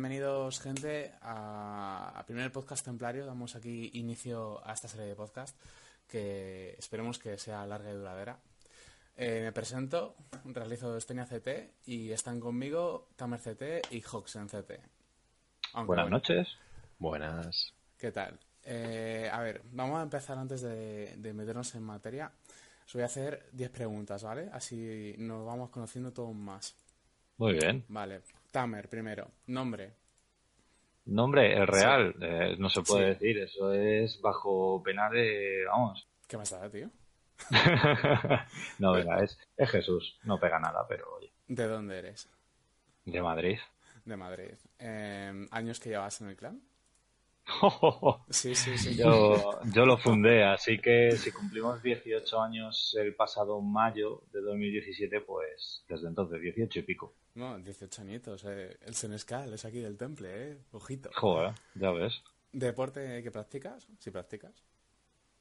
Bienvenidos, gente, a, primer podcast templario. Damos aquí inicio a esta serie de podcast que esperemos que sea larga y duradera. Eh, me presento, realizo Estenia CT y están conmigo Tamer CT y Hoxen CT. Buenas noches. Buenas. ¿Qué tal? Eh, a ver, vamos a empezar antes de, de meternos en materia. Os voy a hacer 10 preguntas, ¿vale? Así nos vamos conociendo todos más. Muy bien. Vale. Tamer, primero. Nombre. Nombre, el real. Eh, no se puede decir. Eso es bajo pena de. Vamos. ¿Qué pasa, tío? no, venga, es, es Jesús. No pega nada, pero oye. ¿De dónde eres? De Madrid. De Madrid. Eh, ¿Años que llevas en el clan? sí, sí, sí. Yo, yo lo fundé, así que si cumplimos 18 años el pasado mayo de 2017, pues desde entonces 18 y pico. No, 18 añitos. Eh. El Senescal es aquí del temple, ¿eh? Ojito. Joder, ya ves. ¿Deporte que practicas? Si practicas.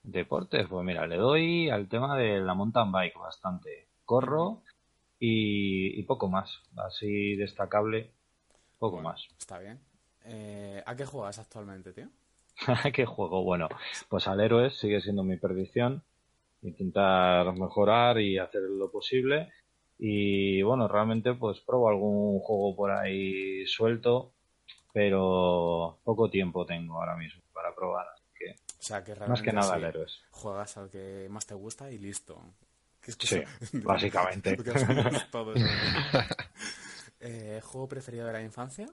Deportes, pues mira, le doy al tema de la mountain bike bastante. Corro y, poco más. Así destacable, poco más. Está bien. Eh, ¿A qué juegas actualmente, tío? ¿A qué juego? Bueno, pues al héroe sigue siendo mi perdición. Intentar mejorar y hacer lo posible. Y bueno, realmente pues pruebo algún juego por ahí suelto, pero poco tiempo tengo ahora mismo para probar. que, o sea, que más que nada al héroe. Juegas al que más te gusta y listo. sí, básicamente. eh, ¿Juego preferido de la infancia?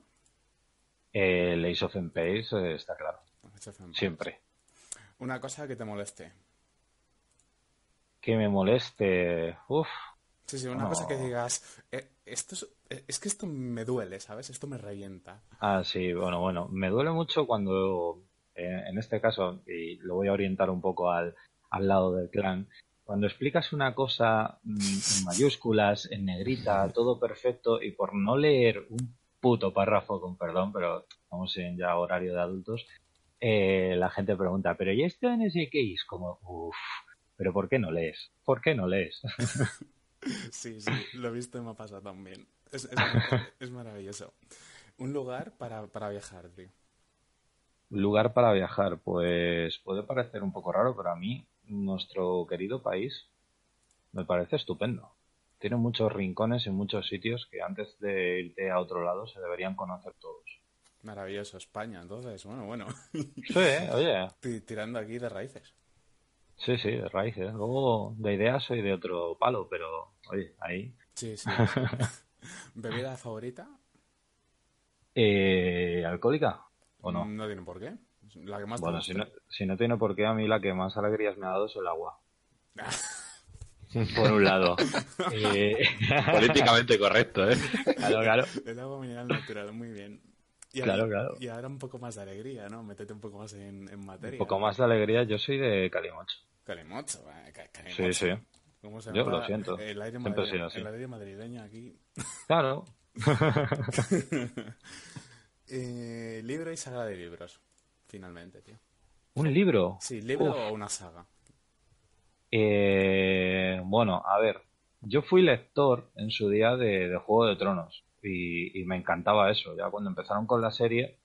El Ace of Empires eh, está claro. Siempre. Una cosa que te moleste. Que me moleste. Uf. Sí, sí, una cosa que digas. Eh, esto es, eh, es, que esto me duele, ¿sabes? Esto me revienta. Ah, sí, bueno, bueno. Me duele mucho cuando, en este caso, y lo voy a orientar un poco al, al lado del clan, cuando explicas una cosa mm, en mayúsculas, en negrita, todo perfecto, y por no leer un puto párrafo, con perdón, pero estamos en ya horario de adultos, eh, la gente pregunta, pero ¿y esto en ese case? Como, uff, pero ¿por qué no lees? ¿Por qué no lees? sí, sí, lo he visto y me ha pasado también. Es, es, maravilloso. Un lugar para, para viajar, tío. Un lugar para viajar, pues puede parecer un poco raro, pero a mí nuestro querido país me parece estupendo tiene muchos rincones y muchos sitios que antes de irte a otro lado se deberían conocer todos. Maravilloso, España, entonces, bueno, bueno. Sí, oye. Tirando aquí de raíces. Sí, sí, de raíces. Luego de ideas soy de otro palo, pero oye, ahí. Sí, sí. ¿Bebida favorita? Eh, ¿Alcohólica o no? No tiene por qué. La que más bueno, si no, si no tiene por qué, a mí la que más alegrías me ha dado es el agua. por un lado. Eh, Políticamente correcto, ¿eh? Claro, claro. El agua mineral natural, muy bien. Y claro, ahora, claro. Y ahora un poco más de alegría, ¿no? Métete un poco más en, en materia. Un poco más de alegría, yo soy de Calimocho. Calimocho, Calimocho. Sí, sí. ¿Cómo se yo lo siento. El aire, madrileño, el aire madrileño aquí. Claro. eh, libro y saga de libros, finalmente, tío. ¿Un libro? Sí, libro Uf. o una saga. Eh, bueno, a ver, yo fui lector en su día de, Juego de Tronos y, me encantaba eso. Ya cuando empezaron con la serie,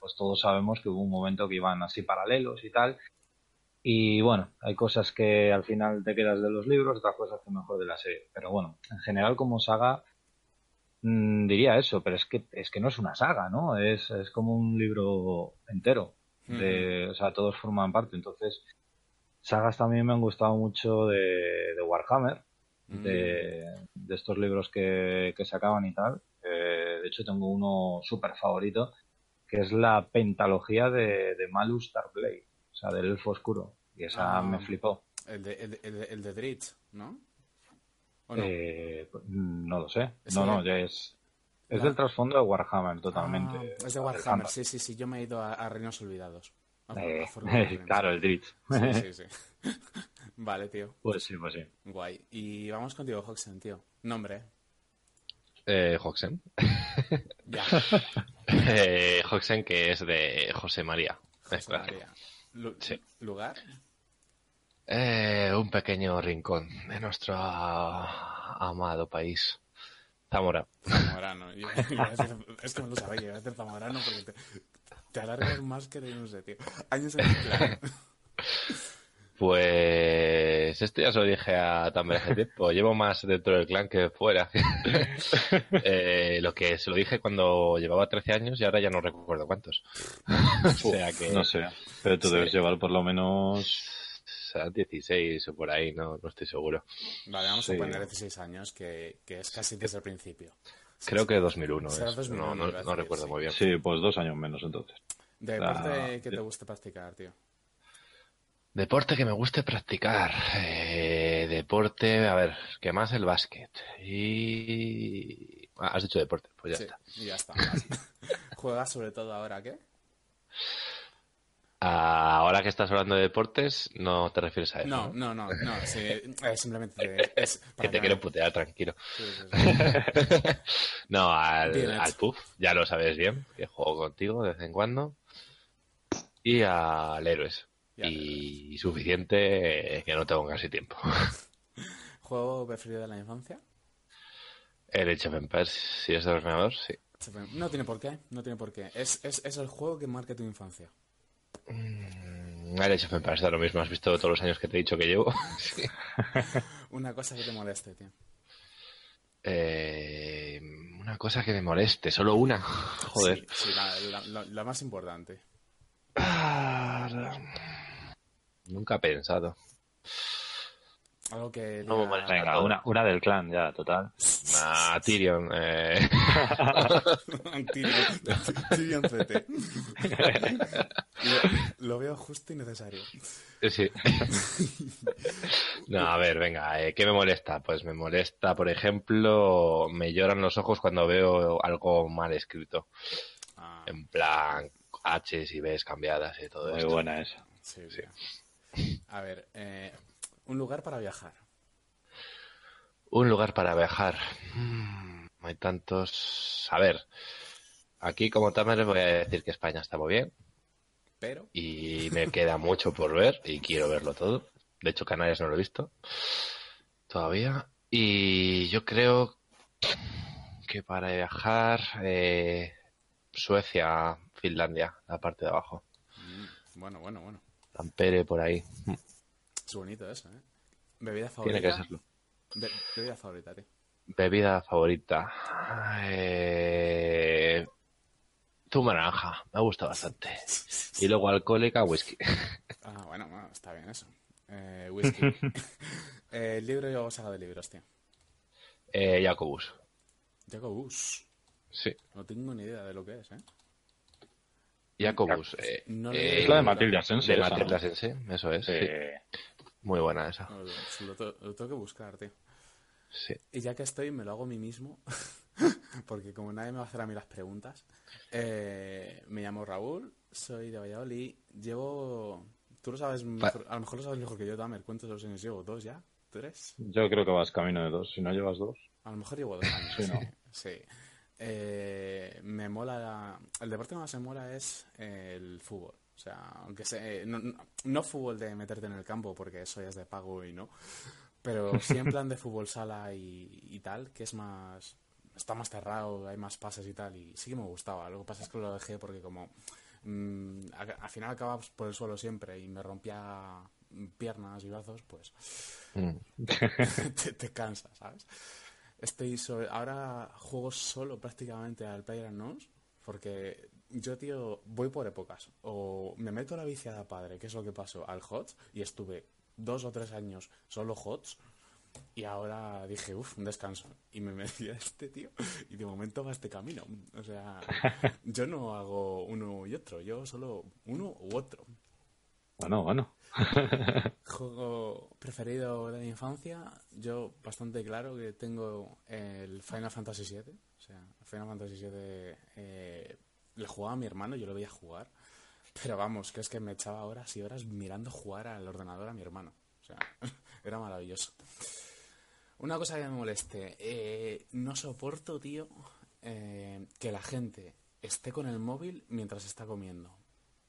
pues todos sabemos que hubo un momento que iban así paralelos y tal. Y bueno, hay cosas que al final te quedas de los libros, otras cosas que mejor de la serie. Pero bueno, en general como saga mmm, diría eso, pero es que es que no es una saga, ¿no? Es, es como un libro entero. De, mm. O sea, todos forman parte. Entonces, Sagas también me han gustado mucho de, Warhammer, mm. de, estos libros que, que sacaban y tal. Eh, de hecho, tengo uno súper favorito, que es la pentalogía de, Malus Starblade, o sea, del elfo oscuro. Y esa ah, me flipó. El de, el, el, el de Dritz, ¿no? no? Eh, no lo sé. No, no, ya es, es del trasfondo de Warhammer, totalmente. Ah, es de Warhammer, sí, sí, sí. Yo me he ido a, a Reinos Olvidados. Eh, claro, el Dritz. Sí, sí, sí. vale, tío. Pues sí, pues sí. Guay. Y vamos contigo, Hoxen, tío. Nombre. Eh, Hoxen. ya. eh, Hoxen, que es de José María. José María. Lu sí. ¿Lugar? Eh, un pequeño rincón de nuestro amado país. Zamora. Zamorano. Yo- decir- es que me lo sabía, iba a decir Zamorano porque te, te alargas más que de no sé, tío. Años en el clan. Pues esto ya se lo dije a también hace tiempo. Llevo más dentro del clan que fuera. Eh, lo que se lo dije cuando llevaba 13 años y ahora ya no recuerdo cuántos. o sea que No sé, pero tú Sí. debes llevar por lo menos... serán 16 o por ahí, no, no estoy seguro. Vale, vamos Sí. a poner 16 años, que, que es casi desde el principio. Creo que 2001 Será es. 2001, no, no, a no recuerdo sí. muy bien. Sí, pues dos años menos entonces. Deporte Ah, que te guste practicar, tío. Deporte que me guste practicar. Eh, deporte, a ver, que más el básquet. Y... Ah, has dicho deporte, pues ya sí, está. y ya está. ¿Juegas sobre todo ahora qué? Ah, ahora que estás hablando de deportes, no te refieres a eso. No, ¿no? no, no, no, sí, eh, simplemente Que te quiero putear, tranquilo. Sí, sí, sí. no, al, al PUF, ya lo sabes bien, que juego contigo de vez en cuando. Y al Héroes. Y suficiente eh, que no tengo casi tiempo. ¿Juego preferido de la infancia? El Age of Empires, si es de ordenador, sí. No tiene por qué, no tiene por qué. Es, es, es el juego que marca tu infancia. Age of Empires da lo mismo, has visto todos los años que te he dicho que llevo. Sí. Una cosa que te moleste, tío. Eh, una cosa que me moleste, solo una. Joder. Sí, sí, la, la- la- la más importante. Nunca he pensado. Algo que... No me diga- molesta. Venga, una, una del clan ya, total. Ah, Tyrion. Eh... Tyrion Tyrion CT. Lo, lo veo justo y necesario. Sí. No, a ver, venga, eh, ¿qué me molesta? Pues me molesta, por ejemplo, me lloran los ojos cuando veo algo mal escrito. Ah, En plan, H y Bs cambiadas y todo Muy esto. buena esa. sí, sí. A ver, eh, un lugar para viajar. Un lugar para viajar. Mm, hay tantos. A ver, aquí como tal les voy a decir que España está muy bien Pero, y me queda mucho por ver y quiero verlo todo. De hecho, Canarias no lo he visto todavía. Y yo creo que para viajar, eh, Suecia, Finlandia, la parte de abajo. mm, bueno, bueno, bueno. Tampere por ahí. Es bonito eso, ¿eh? Bebida favorita. Tiene que serlo. Be- bebida favorita, tío. Bebida favorita. Eh... Zumo naranja. Me gusta bastante. Y luego alcohólica, whisky. Ah, bueno, bueno, está bien eso. Eh, whisky. eh, libro o saga de libros, tío. Eh, Jacobus. Jacobus. Sí. No tengo ni idea de lo que es, ¿eh? Jacobus. Eh, No eh, Es la de Matilda Sense. de Matilda. Sense, eso es. sí. Muy buena esa. No, lo, lo tengo- lo tengo que buscar, tío. Sí. Y ya que estoy, me lo hago a mí mismo. porque como nadie me va a hacer a mí las preguntas. eh, me llamo Raúl, soy de Valladolid. Llevo. Tú lo sabes mejor- a lo mejor lo sabes mejor que yo, Tamer. ¿Cuántos años llevo? ¿Dos ya? ¿Tres? yo creo que vas camino de dos. Si no llevas dos. A lo mejor llevo dos años. Sí, sí, ¿no? sí. Eh, me mola. la- El deporte que más me mola es el fútbol. O sea, aunque sea. No, no- fútbol de meterte en el campo, porque eso ya es de pago y no. Pero sí en plan de fútbol sala y, y tal, que es más. Está más cerrado, hay más pases y tal. Y sí que me gustaba. Lo que pasa es que lo dejé porque, como. mm, al final acabas por el suelo siempre y me rompía piernas y brazos, pues Mm. te, te cansa, ¿sabes? Estoy sobre... Ahora juego solo prácticamente al PlayerUnknown's porque yo, tío, voy por épocas. O me meto a la viciada padre, que es lo que pasó, al HOTS, y estuve dos o tres años solo HOTS, y ahora dije, uff, un descanso. Y me metí a este, tío, y de momento va este camino. O sea, yo no hago uno y otro, yo solo uno u otro. Bueno, bueno. Juego preferido de la infancia, yo bastante claro que tengo el Final Fantasy VII. O sea, Final Fantasy VII eh, le jugaba a mi hermano, yo lo veía jugar. Pero vamos, que es que me echaba horas y horas mirando jugar al ordenador a mi hermano. O sea, era maravilloso. Una cosa que me moleste, eh, no soporto, tío, eh, que la gente esté con el móvil mientras está comiendo.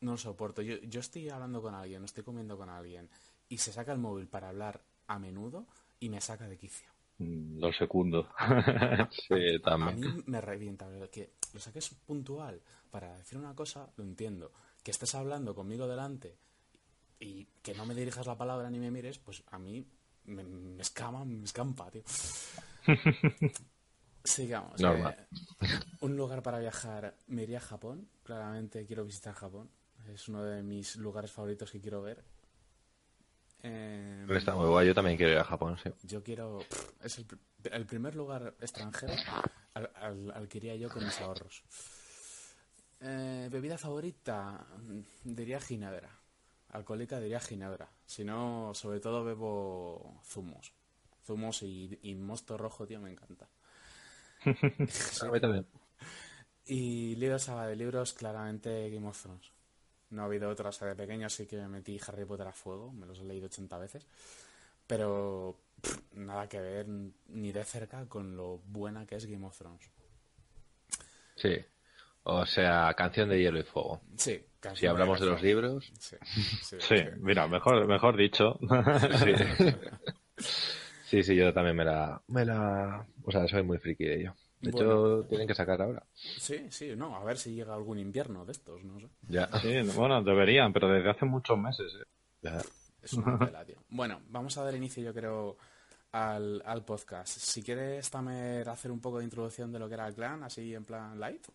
No lo soporto. Yo, yo estoy hablando con alguien, estoy comiendo con alguien y se saca el móvil para hablar a menudo y me saca de quicio. Mm, Lo segundo. Sí, A también. mí me revienta que lo saques puntual para decir una cosa, lo entiendo. Que estés hablando conmigo delante y que no me dirijas la palabra ni me mires, pues a mí me, me escama, me escampa, tío. Sigamos. Eh, un lugar para viajar, me iría a Japón. Claramente quiero visitar Japón. Es uno de mis lugares favoritos que quiero ver. Eh, Está muy guay. Yo también quiero ir a Japón, sí. yo quiero. Es el, el primer lugar extranjero al, al- al que iría yo con mis ahorros. Eh, bebida favorita, mm, diría ginebra. Alcohólica diría ginebra. Si no, sobre todo bebo zumos. Zumos y, y mosto rojo, tío, me encanta. Sí. A mí también. Y libros, ah, de libros, claramente Game of Thrones. No ha habido otra, o sea, de pequeño sí que me metí Harry Potter a fuego, me los he leído 80 veces. Pero pff, nada que ver ni de cerca con lo buena que es Game of Thrones. Sí. O sea, canción de hielo y fuego. Sí, Si hablamos de los libros, Sí, sí, Sí, mira, mejor, mejor dicho. sí. Sí, sí, yo también me la, me la... O sea, soy muy friki de ello. De hecho, tienen que sacar ahora. sí, sí, no, a ver si llega algún invierno de estos, no sé. Ya. Sí, bueno, deberían, pero desde hace muchos meses. ¿eh? Ya. Es una pela, tío. Bueno, vamos a dar inicio, yo creo, al, al podcast. Si quieres, Tamer, hacer un poco de introducción de lo que era el clan, así en plan light.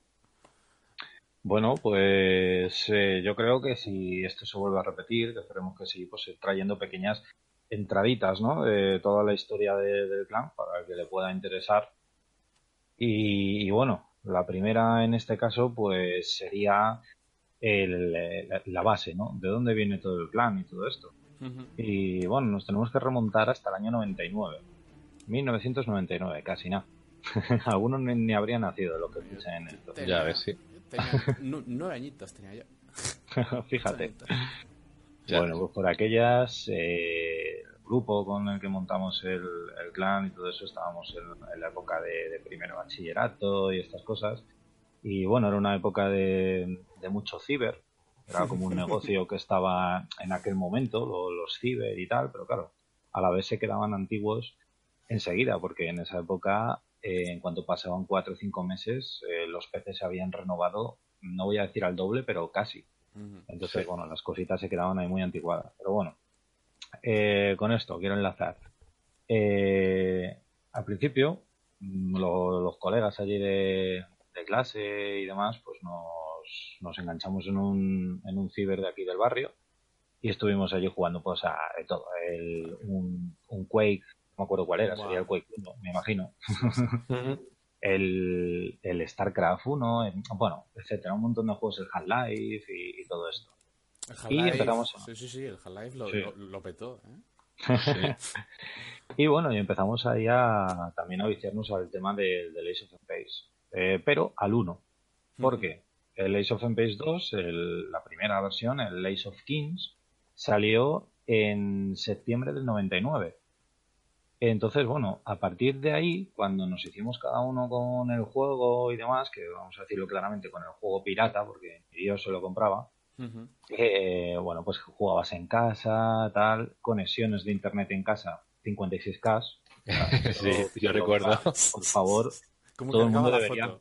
Bueno, pues eh, yo creo que si esto se vuelve a repetir, que esperemos que sí, pues ir trayendo pequeñas entraditas, ¿no? De toda la historia de- del clan para el que le pueda interesar. Y, y bueno, la primera en este caso, pues sería el- eh, la, la base, ¿no? De dónde viene todo el clan y todo esto. Y bueno, nos tenemos que remontar hasta el año 99. 1999, casi nada. Algunos ni, ni habrían nacido lo que escuchan en esto. Tenía- Ya ves, sí. Tenía nu- nueve añitos tenía yo. Fíjate. Bueno, pues por aquellas, eh, grupo con el que montamos el, el clan y todo eso, estábamos en, en la época de, de primero bachillerato y estas cosas. Y bueno, era una época de, de mucho ciber. Era como un negocio que estaba en aquel momento, lo- los ciber y tal, pero claro, a la vez se quedaban antiguos enseguida, porque en esa época, eh, en cuanto pasaban cuatro o cinco meses, eh, los PCs se habían renovado, no voy a decir al doble, pero casi. Entonces, Sí. bueno, las cositas se quedaban ahí muy antiguadas. Pero bueno, eh, con esto quiero enlazar. Eh, al principio, mm, lo- los colegas allí de, de clase y demás, pues nos, nos enganchamos en un, en un ciber de aquí del barrio y estuvimos allí jugando pues a de todo. El, un, un Quake, no me acuerdo cuál era, Wow. sería el Quake 1, me imagino. El, el StarCraft 1, el- bueno, etcétera, un montón de juegos, el Half-Life y- y todo esto. El Y empezamos a- Sí, sí, sí, el Half-Life lo, Sí. lo, lo petó, ¿eh? Y bueno, y empezamos ahí a, también a viciarnos al tema de- del Ace of Empires, eh, pero al 1. ¿Por qué? El Ace of Empires 2, el- la primera versión, el Ace of Kings, salió en septiembre del 99. Entonces, bueno, a partir de ahí, cuando nos hicimos cada uno con el juego y demás, que vamos a decirlo claramente con el juego pirata, porque yo se lo compraba, Ujú. eh, bueno, pues jugabas en casa, tal, conexiones de internet en casa, 56K. Sí, yo recuerdo. Por favor, ¿Cómo Todo el mundo debería-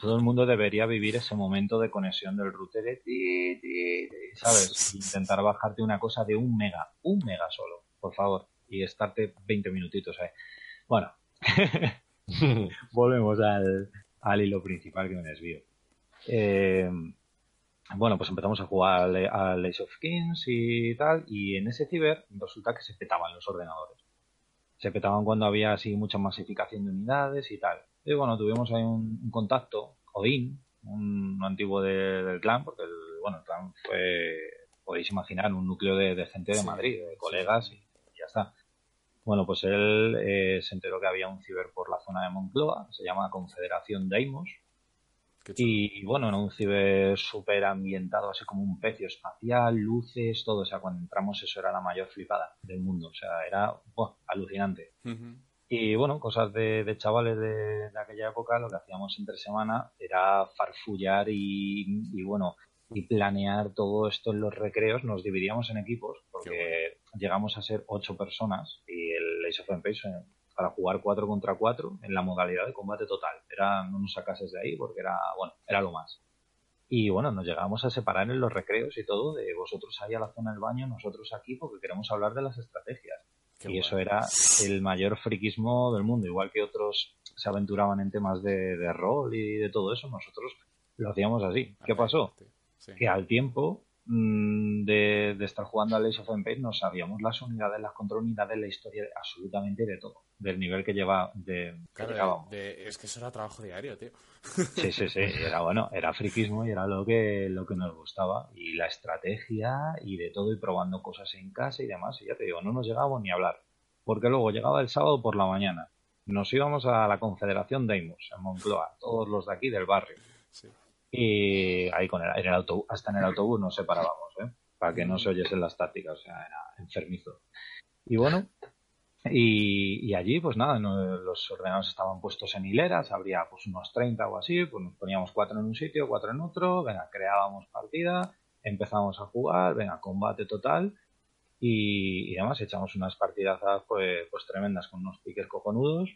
todo el mundo debería vivir ese momento de conexión del router de ti, ti, ti, ¿sabes? Intentar bajarte una cosa de un mega, un mega solo, por favor, y estarte 20 minutitos ahí. Bueno, volvemos al, al hilo principal que me desvío. Eh, bueno, pues empezamos a jugar al, al Ace of Kings y tal, y en ese ciber resulta que se petaban los ordenadores. Se petaban cuando había así mucha masificación de unidades y tal. Y bueno, tuvimos ahí un, un contacto, Odín, un antiguo de- del clan, porque el, bueno, el clan fue, podéis imaginar, un núcleo de, de gente de Sí, Madrid, de sí. colegas y ya está. Bueno, pues él eh, se enteró que había un ciber por la zona de Moncloa, se llama Confederación Deimos. Y bueno, era un ciber súper ambientado, así como un pecio espacial, luces, todo. O sea, cuando entramos eso era la mayor flipada del mundo. O sea, era buah, alucinante. Y bueno, cosas de, de chavales de, de aquella época, lo que hacíamos entre semana era farfullar y, y bueno, y planear todo esto en los recreos. Nos dividíamos en equipos, porque llegamos a ser ocho personas y el Ace of Empires eh, para jugar 4 contra 4 en la modalidad de combate total. Era, no nos sacases de ahí porque era, bueno, era lo más. Y bueno, nos llegábamos a separar en los recreos y todo, de vosotros ahí a la zona del baño, nosotros aquí, porque queremos hablar de las estrategias. y eso era el mayor friquismo del mundo. Igual que otros se aventuraban en temas de, de rol y de todo eso, nosotros lo hacíamos así. ¿Qué pasó? Que al tiempo Mm, de, estar jugando a Age of Empires no sabíamos las unidades, las contraunidades, la historia, absolutamente de todo, del nivel que lleva de, es que eso era trabajo diario, tío. Sí, sí, sí, era bueno, era friquismo y era lo que, lo que nos gustaba. Y la estrategia y de todo, y probando cosas en casa y demás. Y ya te digo, no nos llegábamos ni a hablar. Porque luego llegaba el sábado por la mañana. Nos íbamos a la Confederación Deimos, en Moncloa, todos los de aquí del barrio. Sí. Y ahí con el, en el autobús, hasta en el autobús nos separábamos, ¿eh? Para que no se oyesen las tácticas, o sea, era enfermizo. Y bueno, y, allí, pues nada, los ordenadores estaban puestos en hileras, habría pues unos 30 o así, pues nos poníamos cuatro en un sitio, cuatro en otro, venga, creábamos partida, empezamos a jugar, venga, combate total, y, además echamos unas partidazas pues, pues tremendas con unos piques cojonudos,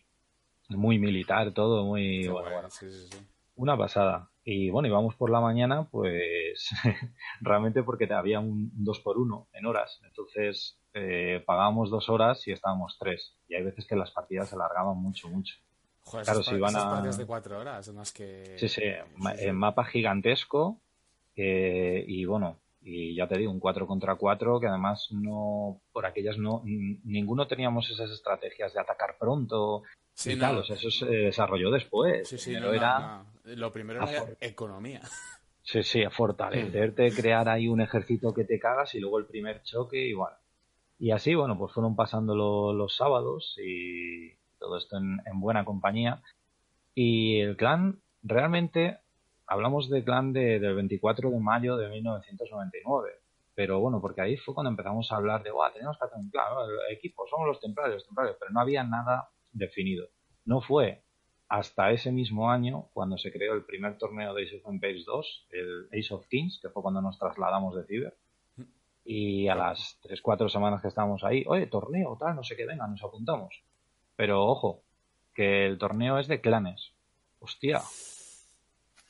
muy militar todo, muy... Bueno, Una pasada. Y bueno, íbamos por la mañana, pues realmente porque había un 2 por 1 en horas. Entonces eh, pagábamos dos horas y estábamos tres. Y hay veces que las partidas se alargaban mucho, mucho. Joder, claro, si iban a... de cuatro horas, más que... Sí, sí, en mapa gigantesco. Eh, y bueno, y ya te digo, un 4 contra 4 que además no, por aquellas no, ninguno teníamos esas estrategias de atacar pronto Sí, y eso se desarrolló después. Sí, sí, era... Lo primero era economía. Sí, sí, a fortalecerte, crear ahí un ejército que te cagas y luego el primer choque y bueno. Y así, bueno, pues fueron pasando los sábados y todo esto en, buena compañía. Y el clan, realmente, hablamos de clan de, del 24 de mayo de 1999. Pero bueno, porque ahí fue cuando empezamos a hablar de, tenemos que hacer un clan, el equipo, somos los templarios, los templarios, pero no había nada definido. No fue hasta ese mismo año cuando se creó el primer torneo de Ace of Empires 2, el Ace of Kings, que fue cuando nos trasladamos de Ciber. Y a las 3-4 semanas que estábamos ahí, oye, torneo, tal, no sé qué, venga, nos apuntamos. Pero ojo, que el torneo es de clanes. Hostia.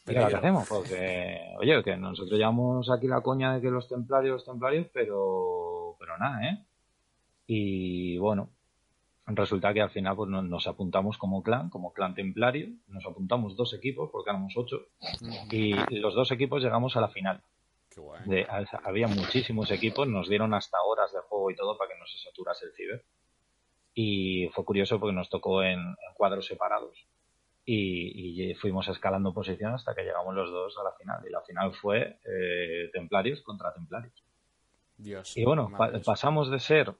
Pero ¿qué hacemos? Porque, oye, que nosotros llevamos aquí la coña de que los templarios, los templarios, pero, pero nada, ¿eh? Y bueno, resulta que al final pues, nos, apuntamos como clan, como clan templario, nos apuntamos dos equipos, porque éramos ocho, y los dos equipos llegamos a la final. había muchísimos equipos, nos dieron hasta horas de juego y todo para que no se saturase el ciber. Y fue curioso porque nos tocó en, cuadros separados. Y, fuimos escalando posición hasta que llegamos los dos a la final. Y la final fue eh, Templarios contra Templarios. Dios, y bueno, pasamos de ser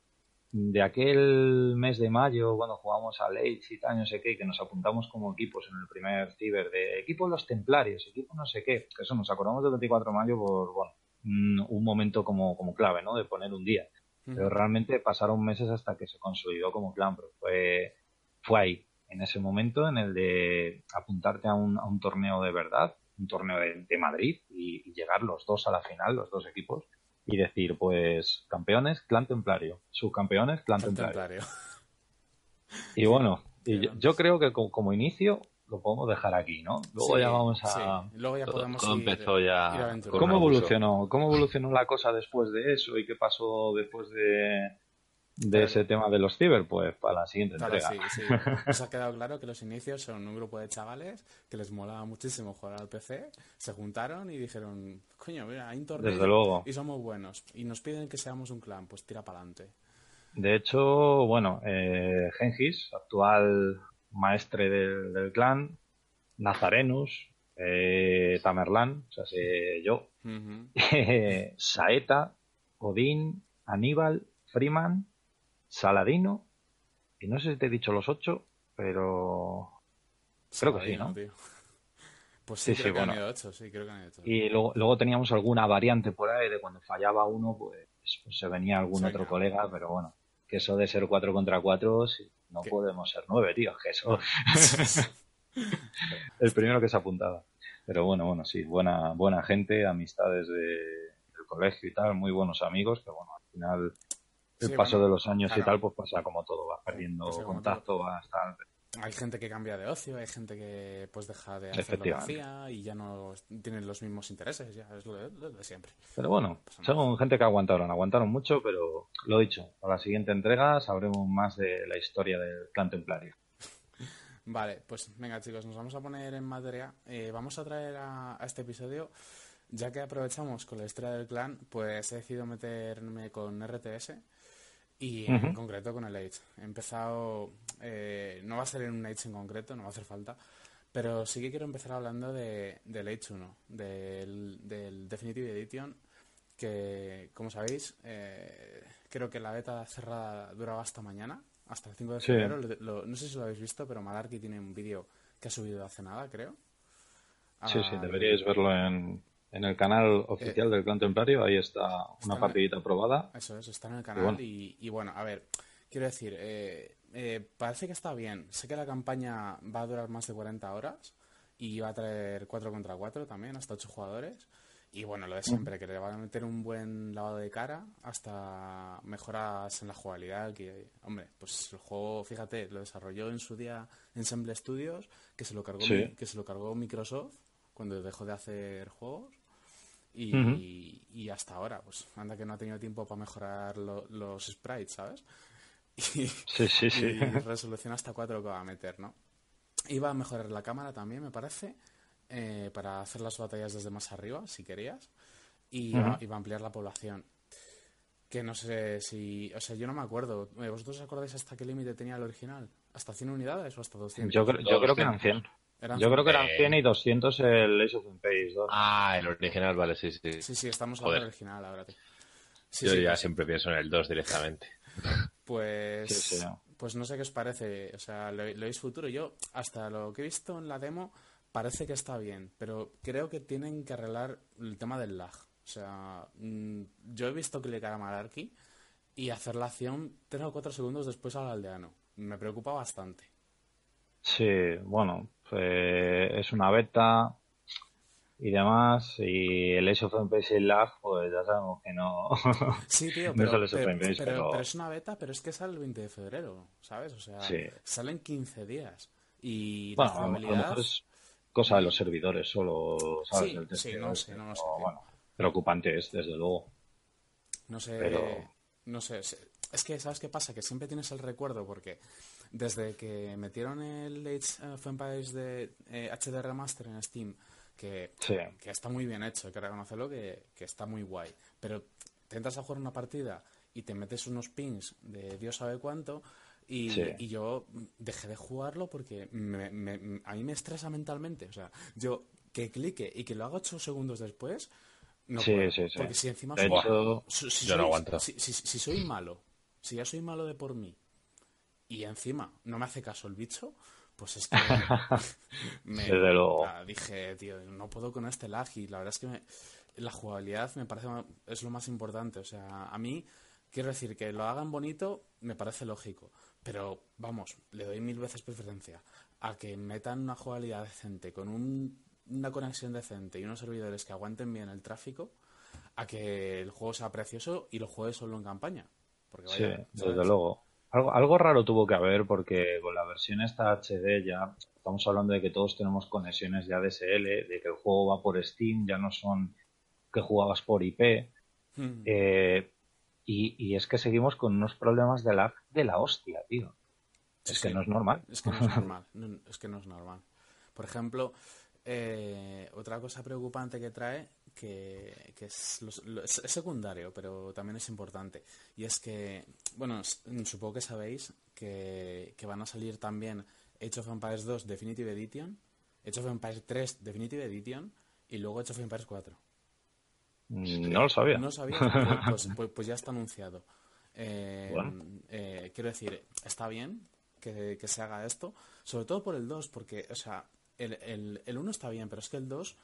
de aquel mes de mayo, cuando jugamos a Leeds y tal, no sé qué, que nos apuntamos como equipos en el primer ciber de equipo Los Templarios, equipo no sé qué, que eso nos acordamos del 24 de mayo por, bueno, un momento como, como clave, ¿no? De poner un día. Pero realmente pasaron meses hasta que se consolidó como clan, pero fue, fue ahí, en ese momento, en el de apuntarte a un, a un torneo de verdad, un torneo de, Madrid y, llegar los dos a la final, los dos equipos y decir, pues, campeones, clan templario, subcampeones, clan, templario. Y bueno, y yo, creo que como, inicio lo podemos dejar aquí, ¿no? Luego ya vamos a... Luego ya podemos ir, empezó ya ¿Cómo evolucionó? ¿Cómo evolucionó la cosa después de eso y qué pasó después de, de ese tema de los ciber, pues para la siguiente entrega. Sí, sí. Nos ha quedado claro que los inicios son un grupo de chavales que les molaba muchísimo jugar al PC, se juntaron y dijeron, coño, mira, hay un torneo Desde luego. y somos buenos y nos piden que seamos un clan, pues tira para adelante. De hecho, bueno, eh, Gengis, actual maestre del, clan, Nazarenus, eh, Tamerlán, o sea, sé yo, Saeta, Odín, Aníbal, Freeman, Saladino, y no sé si te he dicho los ocho, pero creo que sí, ¿no? Pues sí, creo que han ido ocho, sí, creo que han ido ocho. Y luego, luego teníamos alguna variante por ahí de cuando fallaba uno, pues, pues se venía algún otro colega, pero bueno, que eso de ser cuatro contra cuatro, no podemos ser nueve, tío, que eso... el primero que se apuntaba. Pero bueno, bueno, sí, buena, buena gente, amistades de, del colegio y tal, muy buenos amigos, que bueno, al final el Sí, paso bueno, de los años y tal, pues pasa como todo, vas perdiendo como contacto, vas. Hay gente que cambia de ocio, hay gente que pues deja de hacer lo que hacía y ya no tienen los mismos intereses, ya es lo de, lo de siempre. Pero bueno, son gente que aguantaron, aguantaron mucho, pero lo dicho, para la siguiente entrega sabremos más de la historia del clan templario. Vale, pues venga chicos, nos vamos a poner en materia. Eh, vamos a traer a, a este episodio, ya que aprovechamos con la historia del clan, pues he decidido meterme con RTS y en concreto con el Age. He empezado, eh, no va a ser en un Age en concreto, no va a hacer falta, pero sí que quiero empezar hablando de, del Age 1, del, del Definitive Edition, que como sabéis, eh, creo que la beta cerrada duraba hasta mañana, hasta el 5 de Sí. febrero. Lo- lo- no sé si lo habéis visto, pero Malarkey tiene un vídeo que ha subido hace nada, creo. Sí, sí, Ah, deberíais verlo en, en el canal oficial del clan templario, ahí está una está- partidita probada. Eso es, está en el canal bueno. y, y bueno, a ver, quiero decir, eh, eh, parece que está bien. Sé que la campaña va a durar más de 40 horas y va a traer 4 contra 4 también, hasta 8 jugadores. Y bueno, lo de siempre, que le van a meter un buen lavado de cara hasta mejoras en la jugabilidad. Que, hombre, pues el juego, fíjate, lo desarrolló en su día Ensemble Studios, que se lo cargó, Sí. que se lo cargó Microsoft cuando dejó de hacer juegos. Y, y hasta ahora, pues anda que no ha tenido tiempo para mejorar lo- los sprites, ¿sabes? Y, Sí, sí, sí. y resolución hasta 4 que va a meter, ¿no? Iba a mejorar la cámara también, me parece, eh, para hacer las batallas desde más arriba, si querías. Y iba, Ujú. iba a ampliar la población. Que no sé si... O sea, yo no me acuerdo. Eh, ¿Vosotros os acordáis hasta qué límite tenía el original? ¿Hasta 100 unidades o hasta 200? Yo, creo- yo creo que eran 100. Eran Yo creo que 100. eran 100 y 200 el Age of Empires 2. Ah, el original, vale, sí, sí. Sí, sí, estamos hablando del original ahora. tío. Sí, Yo sí, ya pues- siempre pienso en el 2 directamente. Pues, Sí, sí. pues no sé qué os parece. O sea, lo, lo veis futuro. Yo, hasta lo que he visto en la demo, parece que está bien. Pero creo que tienen que arreglar el tema del lag. O sea, mm, yo he visto clicar a Malarkey y hacer la acción 3 o 4 segundos después al aldeano. Me preocupa bastante. Sí, bueno, pues, es una beta y demás. Y el Age of Empires lag, pues ya sabemos que no. Sí, tío, pero, pero, Open Base, pero- pero- pero es una beta, pero es que sale el 20 de febrero, ¿sabes? O sea, Sí. salen 15 días. Y Bueno, a lo- a lo jugabilidad... mejor es cosa de los servidores solo, ¿sabes? Sí, El sí, testeo no sé, no lo sé, pero tío. bueno, preocupante es, desde luego. No sé, Pero- no sé. Es que, ¿sabes qué pasa? Que siempre tienes el recuerdo porque desde que metieron el Age of Empires de eh, HD Remaster en Steam, que, Sí. que está muy bien hecho, hay que reconocerlo, que, que está muy guay. Pero te entras a jugar una partida y te metes unos pings de Dios sabe cuánto y, Sí. y yo dejé de jugarlo porque me- me- a mí me estresa mentalmente. O sea, yo que clique y que lo haga 8 segundos después, no Sí, puedo. sí, sí. Porque si encima De soy- hecho, si- si Yo no aguanto. Si soy malo, si ya soy malo de por mí, y encima no me hace caso el bicho, pues es que me- Desde luego. dije, tío, no puedo con este lag y la verdad es que me- la jugabilidad me parece es lo más importante. O sea, a mí quiero decir que lo hagan bonito me parece lógico, pero vamos, le doy mil veces preferencia a que metan una jugabilidad decente con un- una conexión decente y unos servidores que aguanten bien el tráfico a que el juego sea precioso y lo juegues solo en campaña. Porque Sí, desde luego. Algo, algo raro tuvo que haber porque con la versión esta HD ya estamos hablando de que todos tenemos conexiones ya DSL, de que el juego va por Steam, ya no son que jugabas por IP. Mm. eh, y, y es que seguimos con unos problemas de lag de la hostia, tío. Sí, Es que no es normal. Es que no es normal. no- es que no es normal. Por ejemplo, eh, otra cosa preocupante que trae, que, que es, los- lo- es- secundario, pero también es importante. Y es que, bueno, supongo que sabéis que, que van a salir también Age of Empires 2 Definitive Edition, Age of Empires 3 Definitive Edition y luego Age of Empires 4. Mm, No lo sabía. ¿No sabías? Pues, pues- pues- pues ya está anunciado. Eh, Bueno. eh, quiero decir, está bien que, que se haga esto, sobre todo por el 2, porque, o sea, el, el, el 1 está bien, pero es que el 2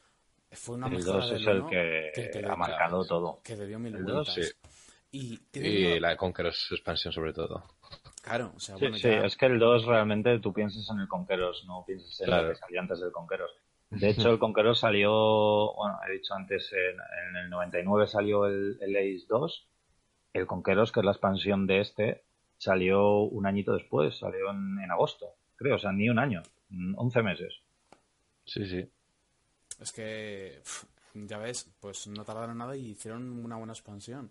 fue una El mejora 2 del es el 1 que que ha marcado todo. que dio mil El vueltas. 2, sí. Y la de Conqueror su expansión sobre todo. Claro, o sea, Sí, bueno, sí, ya- es que el 2 realmente tú piensas en el Conqueros, no piensas en Claro. lo que salió antes del Conqueros. De hecho, el Conqueros salió, bueno, he dicho antes, en, en el 99 salió el, el Ace 2 el Conqueros, que es la expansión de este, salió un añito después, salió en, en agosto, creo, o sea, ni un año, 11 meses. Sí, sí. Es que, ya ves, pues no tardaron nada y hicieron una buena expansión.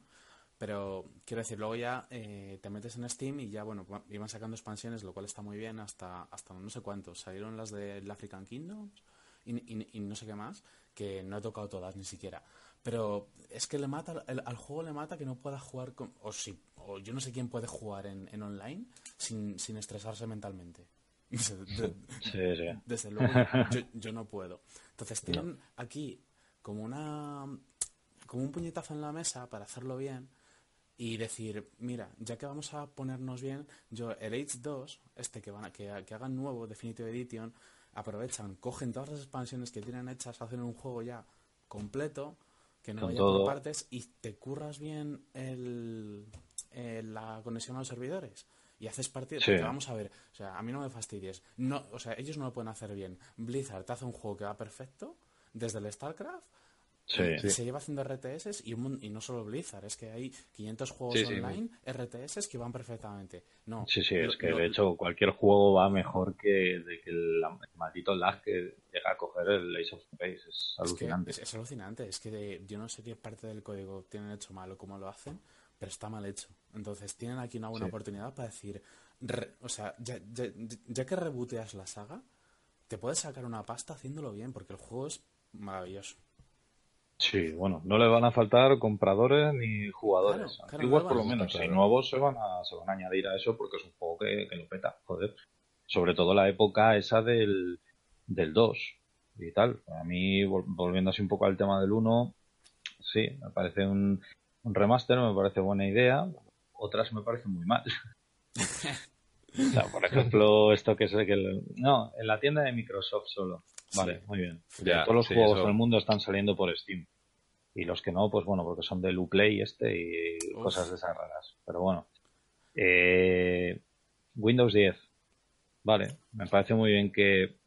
Pero quiero decir, luego ya eh, te metes en Steam y ya, bueno, iban sacando expansiones, lo cual está muy bien, hasta, hasta no sé cuántos. Salieron las del African Kingdoms y, no sé qué más, que no he tocado todas ni siquiera. Pero es que le mata, al juego le mata que no pueda jugar con. O, si, o yo no sé quién puede jugar en, en online sin, sin estresarse mentalmente. De- Sí, sí. desde luego, yo, yo no puedo. Entonces tienen aquí como una como un puñetazo en la mesa para hacerlo bien y decir, mira, ya que vamos a ponernos bien, yo el Age 2, este que van a, que, que hagan nuevo Definitive Edition, aprovechan, cogen todas las expansiones que tienen hechas, hacen un juego ya completo, que no Con vaya todo. por partes y te curras bien el, el- la conexión a los servidores. Y haces partidas, Sí. porque vamos a ver, o sea, a mí no me fastidies. No, o sea, ellos no lo pueden hacer bien. Blizzard te hace un juego que va perfecto, desde el StarCraft, Sí. y se lleva haciendo RTS y, un y no solo Blizzard, es que hay 500 juegos Sí, sí, online, RTS, que van perfectamente. No, Sí, sí, es que de hecho cualquier juego va mejor que, de que el, el maldito lag que llega a coger el Ace of Base. Es es que alucinante. es, es alucinante, es que de- yo no sé qué parte del código tienen hecho mal o cómo lo hacen, pero está mal hecho. Entonces tienen aquí una buena Sí. oportunidad para decir, re- o sea, ya, ya, ya que reboteas la saga, te puedes sacar una pasta haciéndolo bien, porque el juego es maravilloso. Sí, bueno, no le van a faltar compradores ni jugadores. Claro, Antiguos por lo menos. claro. nuevos se van, a, se van a añadir a eso porque es un juego que, que lo peta, joder. Sobre todo la época esa del, del 2 y tal. A mí, vol- volviendo así un poco al tema del 1, sí, me parece un, un remaster, me parece buena idea. Otras me parecen muy mal. O sea, por ejemplo, esto que sé que... el- no, en la tienda de Microsoft solo. Vale, Sí. muy bien. Ya, Todos los sí, juegos eso. del mundo están saliendo por Steam. Y los que no, pues bueno, porque son del Uplay este y Uf. cosas de esas raras. Pero bueno. Eh, Windows 10. Vale, me parece muy bien que,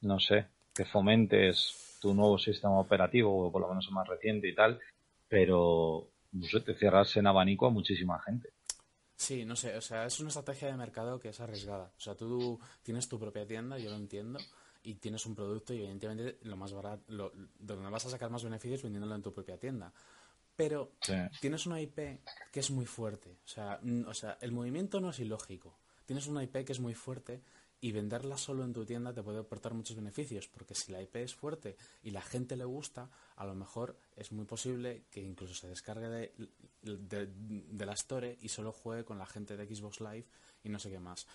no sé, que fomentes tu nuevo sistema operativo, o por lo menos el más reciente y tal, pero, no sé, te cierras en abanico a muchísima gente. Sí, no sé, o sea, es una estrategia de mercado que es arriesgada. O sea, tú tienes tu propia tienda, yo lo entiendo, y tienes un producto y evidentemente lo más barato, lo, donde vas a sacar más beneficios vendiéndolo en tu propia tienda. Pero Sí. tienes una IP que es muy fuerte. O sea, o sea, el movimiento no es ilógico. Tienes una IP que es muy fuerte y venderla solo en tu tienda te puede aportar muchos beneficios, porque si la IP es fuerte y la gente le gusta, a lo mejor es muy posible que incluso se descargue de, de, de la Store y solo juegue con la gente de Xbox Live y no sé qué más.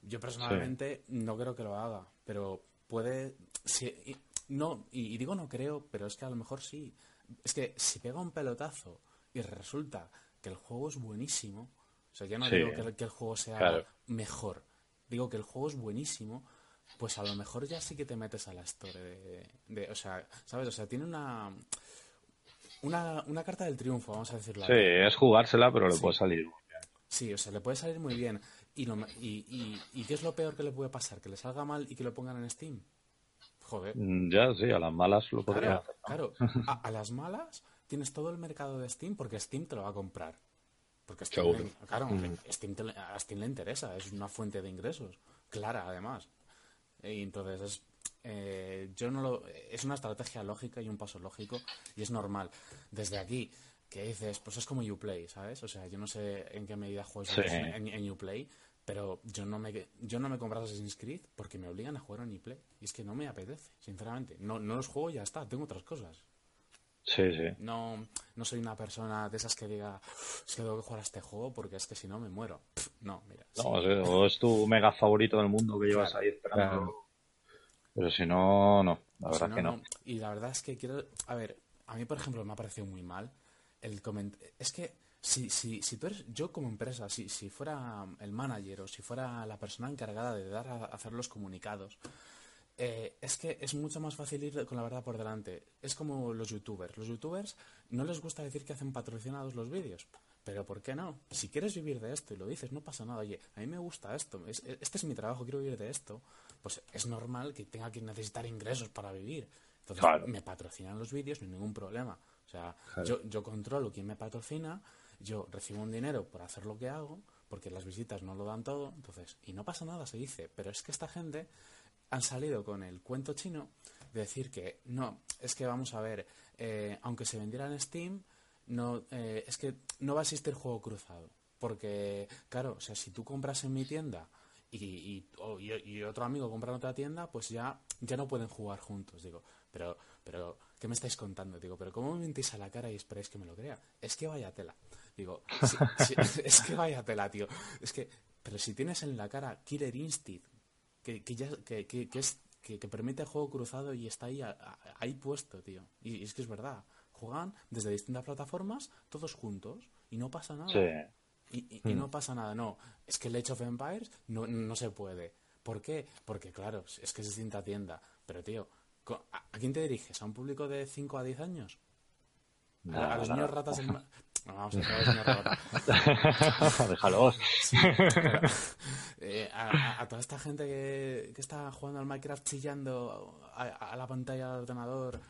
Yo personalmente no creo que lo haga, pero puede... si- y- no, y, y digo no creo, pero es que a lo mejor sí. Es que si pega un pelotazo y resulta que el juego es buenísimo, o sea, yo no Sí. digo que el, que el juego sea Claro. mejor, digo que el juego es buenísimo, pues a lo mejor ya sí que te metes a la historia de, de- o sea, ¿sabes? O sea, tiene una, una, una carta del triunfo, vamos a decirlo Sí, es jugársela, pero le Sí. puede salir. muy bien. Sí, o sea, le puede salir muy bien. ¿Y, lo y, y, ¿Y qué es lo peor que le puede pasar? ¿Que le salga mal y que lo pongan en Steam? Joder. Mm, Ya, sí, a las malas lo podría Claro, hacer. ¿no? claro. A, a las malas tienes todo el mercado de Steam porque Steam te lo va a comprar. Porque Steam, le- claro, Steam te le- a Steam le interesa, es una fuente de ingresos, clara además. Y entonces es, eh, yo no lo, es una estrategia lógica y un paso lógico y es normal. Desde aquí, que dices, pues es como Uplay, ¿sabes? O sea, yo no sé en qué medida juegas Sí. en, en Uplay, pero yo no me yo no me compro Assassin's Creed porque me obligan a jugar en Uplay. Y es que no me apetece, sinceramente. No, no los juego y ya está, tengo otras cosas. Sí, sí. No, no soy una persona de esas que diga, es que tengo que jugar a este juego porque es que si no me muero. No, mira. sí. No, sí, o es tu mega favorito del mundo que llevas Claro, ahí esperando. claro. Pero si no, no. La O verdad si que no. Y la verdad es que quiero. A ver, a mí, por ejemplo, me ha parecido muy mal el coment... Es que si, si, si tú eres. Yo, como empresa, si, si fuera el manager o si fuera la persona encargada de dar a hacer los comunicados. Eh, es que es mucho más fácil ir con la verdad por delante. Es como los youtubers. Los youtubers no les gusta decir que hacen patrocinados los vídeos. Pero ¿por qué no? Si quieres vivir de esto y lo dices, no pasa nada. Oye, a mí me gusta esto. es- este es mi trabajo, quiero vivir de esto. Pues es normal que tenga que necesitar ingresos para vivir. Entonces Claro. me patrocinan los vídeos, no hay ningún problema. O sea, Claro. yo, yo controlo quién me patrocina yo recibo un dinero por hacer lo que hago, porque las visitas no lo dan todo, entonces, y no pasa nada, se dice, pero es que esta gente han salido con el cuento chino de decir que no, es que vamos a ver, eh, aunque se vendiera en Steam, no, eh, es que no va a existir juego cruzado. Porque, claro, o sea, si tú compras en mi tienda y, otro amigo compra en otra tienda, pues ya, ya no pueden jugar juntos. Digo, pero, pero, ¿qué me estáis contando? Digo, pero ¿cómo me mentís a la cara y esperáis que me lo crea? Es que vaya tela. Digo, es que vaya tela, tío. Es que, pero si tienes en la cara Killer Instinct, que, que, ya, que, que, es, que, permite juego cruzado y está ahí, ahí puesto, tío. Y, es que es verdad. Juegan desde distintas plataformas, todos juntos, y no pasa nada. Y, y, no mm. pasa nada, no. Es que el Age of Empires no, no se puede. ¿Por qué? Porque, claro, es que es distinta tienda. Pero, tío, ¿a, quién te diriges? ¿A un público de 5 a 10 años? a, los niños ratas No, vamos a. Déjalos. Eh, a, toda esta gente que, que, está jugando al Minecraft chillando a, la pantalla del ordenador.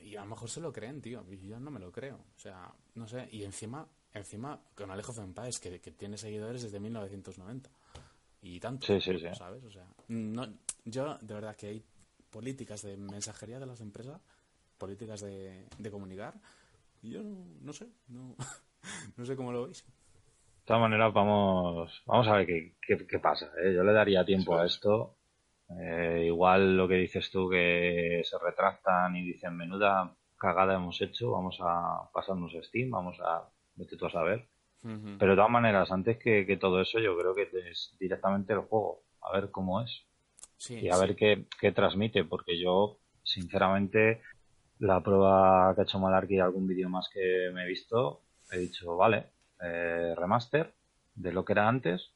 Y a lo mejor se lo creen, tío. Yo no me lo creo. O sea, no sé. Y encima encima con Alejo Empires, que, que tiene seguidores desde 1990. Y tanto, sí, sí, sí. ¿sabes? O sea, no, yo de verdad que hay políticas de mensajería de las empresas, políticas de, de comunicar, yo no, sé, no, no sé cómo lo veis. De todas maneras, vamos, vamos a ver qué, qué, pasa. ¿eh? Yo le daría tiempo a esto. Eh, igual lo que dices tú, que se retractan y dicen, menuda cagada hemos hecho, vamos a pasarnos Steam, vamos a vete tú a saber. Pero de todas maneras, antes que, todo eso, yo creo que es directamente el juego, a ver cómo es. y a ver qué, transmite, porque yo, sinceramente, la prueba que ha hecho Malarky, algún vídeo más que me he visto, he dicho, vale, eh, remaster de lo que era antes,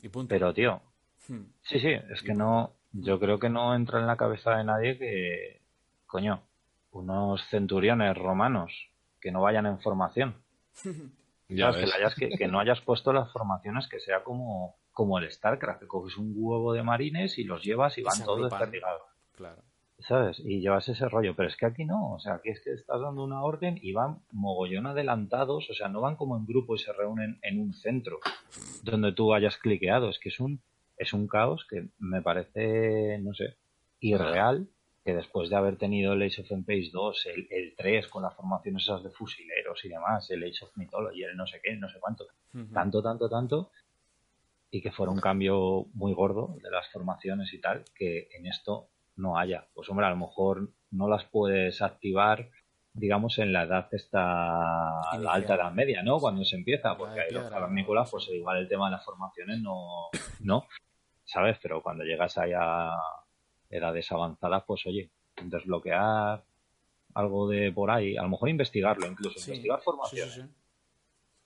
y punto. pero tío, hmm. sí, sí, es que no, yo creo que no entra en la cabeza de nadie que, coño, unos centuriones romanos que no vayan en formación que, no hayas puesto las formaciones que sea como, como el StarCraft, que coges un huevo de marines y los llevas y van todos desperdigados. Claro. ¿Sabes? Y llevas ese rollo. Pero es que aquí no. O sea, aquí es que estás dando una orden y van mogollón adelantados. O sea, no van como en grupo y se reúnen en un centro donde tú hayas cliqueado. Es que es un, es un caos que me parece, no sé, irreal que después de haber tenido el Age of Empires 2, el, el 3 con las formaciones esas de fusileros y demás, el Age of Mythology, el no sé qué, no sé cuánto, tanto, tanto, tanto, y que fuera un cambio muy gordo de las formaciones y tal, que en esto no haya. Pues hombre, a lo mejor no las puedes activar, digamos, en la edad esta, la alta edad media, ¿no? Cuando se empieza, porque ahí los cavernícolas, pues igual el tema de las formaciones no, no, ¿sabes? Pero cuando llegas allá edades avanzadas, pues oye, desbloquear algo de por ahí, a lo mejor investigarlo incluso, investigar formación.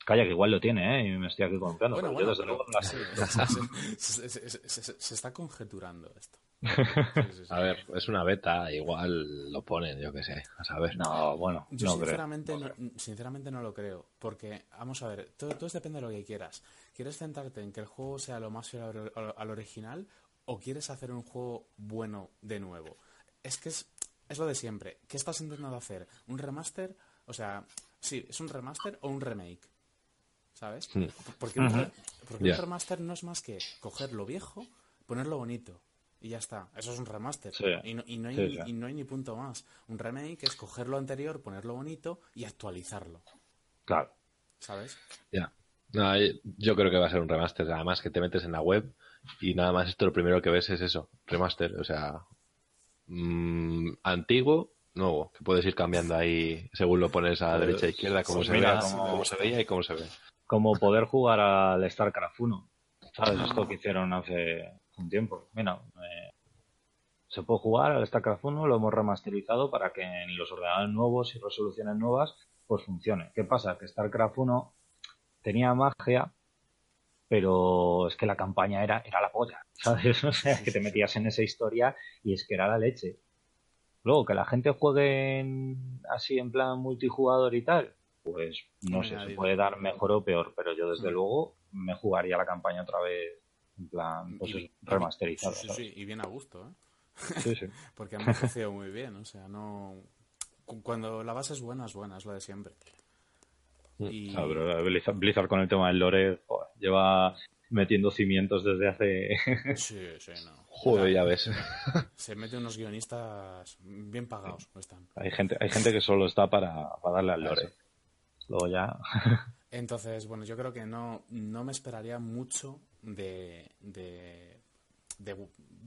Calla, que igual lo tiene, ¿eh? Y me estoy aquí contando, pero yo desde luego no se, está conjeturando esto. a ver, es una beta, igual lo ponen, yo qué sé, a saber. No, bueno, yo sinceramente, No, sinceramente no lo creo, porque, vamos a ver, todo, todo depende de lo que quieras. ¿Quieres centrarte en que el juego sea lo más fiel al original o quieres hacer un juego bueno de nuevo. Es que es, es lo de siempre. ¿Qué estás intentando hacer? ¿Un remaster? O sea, sí, ¿es un remaster o un remake? ¿Sabes? Porque, un, remaster no es más que coger lo viejo, ponerlo bonito. Y ya está. Eso es un remaster. Y, no, y, no hay, y, no, hay, ni punto más. Un remake es coger lo anterior, ponerlo bonito y actualizarlo. Claro. ¿Sabes? Ya. yo creo que va a ser un remaster. Además que te metes en la web y nada más esto lo primero que ves es eso, remaster, o sea, mmm, antiguo, nuevo, que puedes ir cambiando ahí según lo pones a pues, derecha e izquierda, como, pues se, como... se veía y cómo se ve. Como poder jugar al StarCraft 1, ¿sabes? Esto que hicieron hace un tiempo. Mira, eh, se puede jugar al StarCraft 1, lo hemos remasterizado para que en los ordenadores nuevos y resoluciones nuevas pues funcione. ¿Qué pasa? Que StarCraft 1 tenía magia, pero es que la campaña era, era la polla, ¿sabes? Que te metías en esa historia y es que era la leche. Luego, que la gente juegue así en plan multijugador y tal, pues no sé, se puede dar mejor o peor, pero yo desde mm. luego me jugaría la campaña otra vez en plan pues, remasterizado. Sí, sí, y bien a gusto, ¿eh? Sí, sí. Porque ha envejecido muy bien, o sea, no... Cuando la base es buena, es buena, es lo de siempre. Mm, Y... Ah, pero Blizzard, Blizzard con el tema del lore joder, lleva metiendo cimientos desde hace... Sí, sí, no. Joder, ya ves. Se mete unos guionistas bien pagados, no están. hay gente hay gente que solo está para, para darle al lore. Luego ya... Entonces, bueno, yo creo que no, no me esperaría mucho de, de,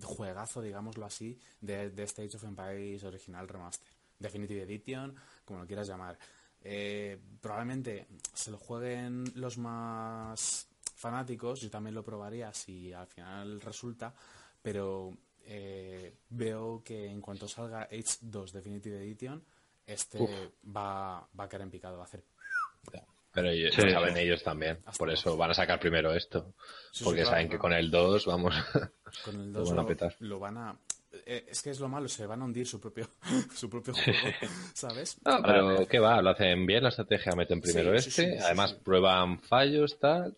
juegazo, digámoslo así, de, de este Age of Empires original remaster. Definitive Edition, como lo quieras llamar. Eh, probablemente se lo jueguen los más fanáticos, yo también lo probaría si al final resulta, pero eh, veo que en cuanto salga Age 2 Definitive Edition, este va, va a caer en picado, va a hacer Pero ellos- Sí, saben sí. ellos también. Por eso van a sacar primero esto. Sí, sí, porque claro, saben que con el 2, vamos. Con el Lo 2 van a lo, petar. lo van a... es que es lo malo, se van a hundir su propio, su propio juego, ¿sabes? No, pero ¿qué va? Lo hacen bien la estrategia, meten primero Sí, este, sí, sí, además sí. prueban fallos, tal,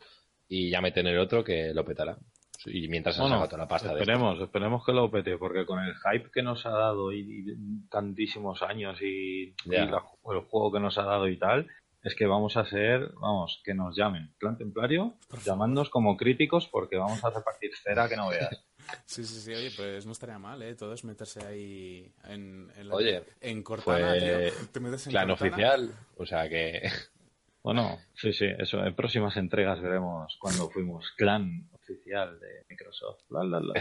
y ya meten el otro que lo petará. Y mientras se Bueno, saca toda la pasta de esperemos, esperemos que lo pete, porque con el hype que nos ha dado y, y tantísimos años y, Ya. y la- el juego que nos ha dado y tal, es que vamos a ser, vamos, que nos llamen, Clan Templario, llamadnos como críticos porque vamos a repartir cera que no veas. Sí, sí, sí, oye, pues no estaría mal, ¿eh? Todo es meterse ahí en, en, la- Oye, en Cortana, fue tío. Te metes en Clan Cortana. oficial, o sea que Bueno, sí, sí, eso. En próximas entregas veremos cuando fuimos clan oficial de Microsoft. La, la, la,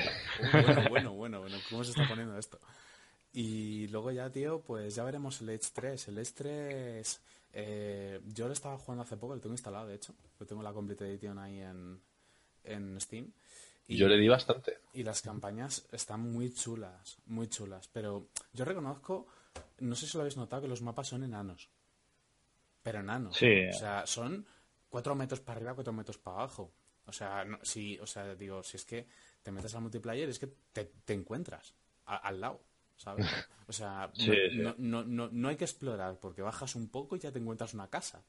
bueno, bueno, bueno, bueno, ¿cómo se está poniendo esto? Y luego ya, tío, pues ya veremos el Edge 3. El Edge 3, eh, yo lo estaba jugando hace poco, lo tengo instalado, de hecho. Lo tengo la Complete Edition ahí en, en Steam. Y, yo le di bastante. y las campañas están muy chulas, muy chulas. Pero yo reconozco, no sé si lo habéis notado, que los mapas son enanos. Pero enanos. Sí. O sea, son cuatro metros para arriba, cuatro metros para abajo. O sea, no, si, o sea, digo, si es que te metes al multiplayer, es que te, te encuentras a- al lado, ¿sabes? O sea, Sí, no, sí. No, no, no, hay que explorar, porque bajas un poco y ya te encuentras una casa.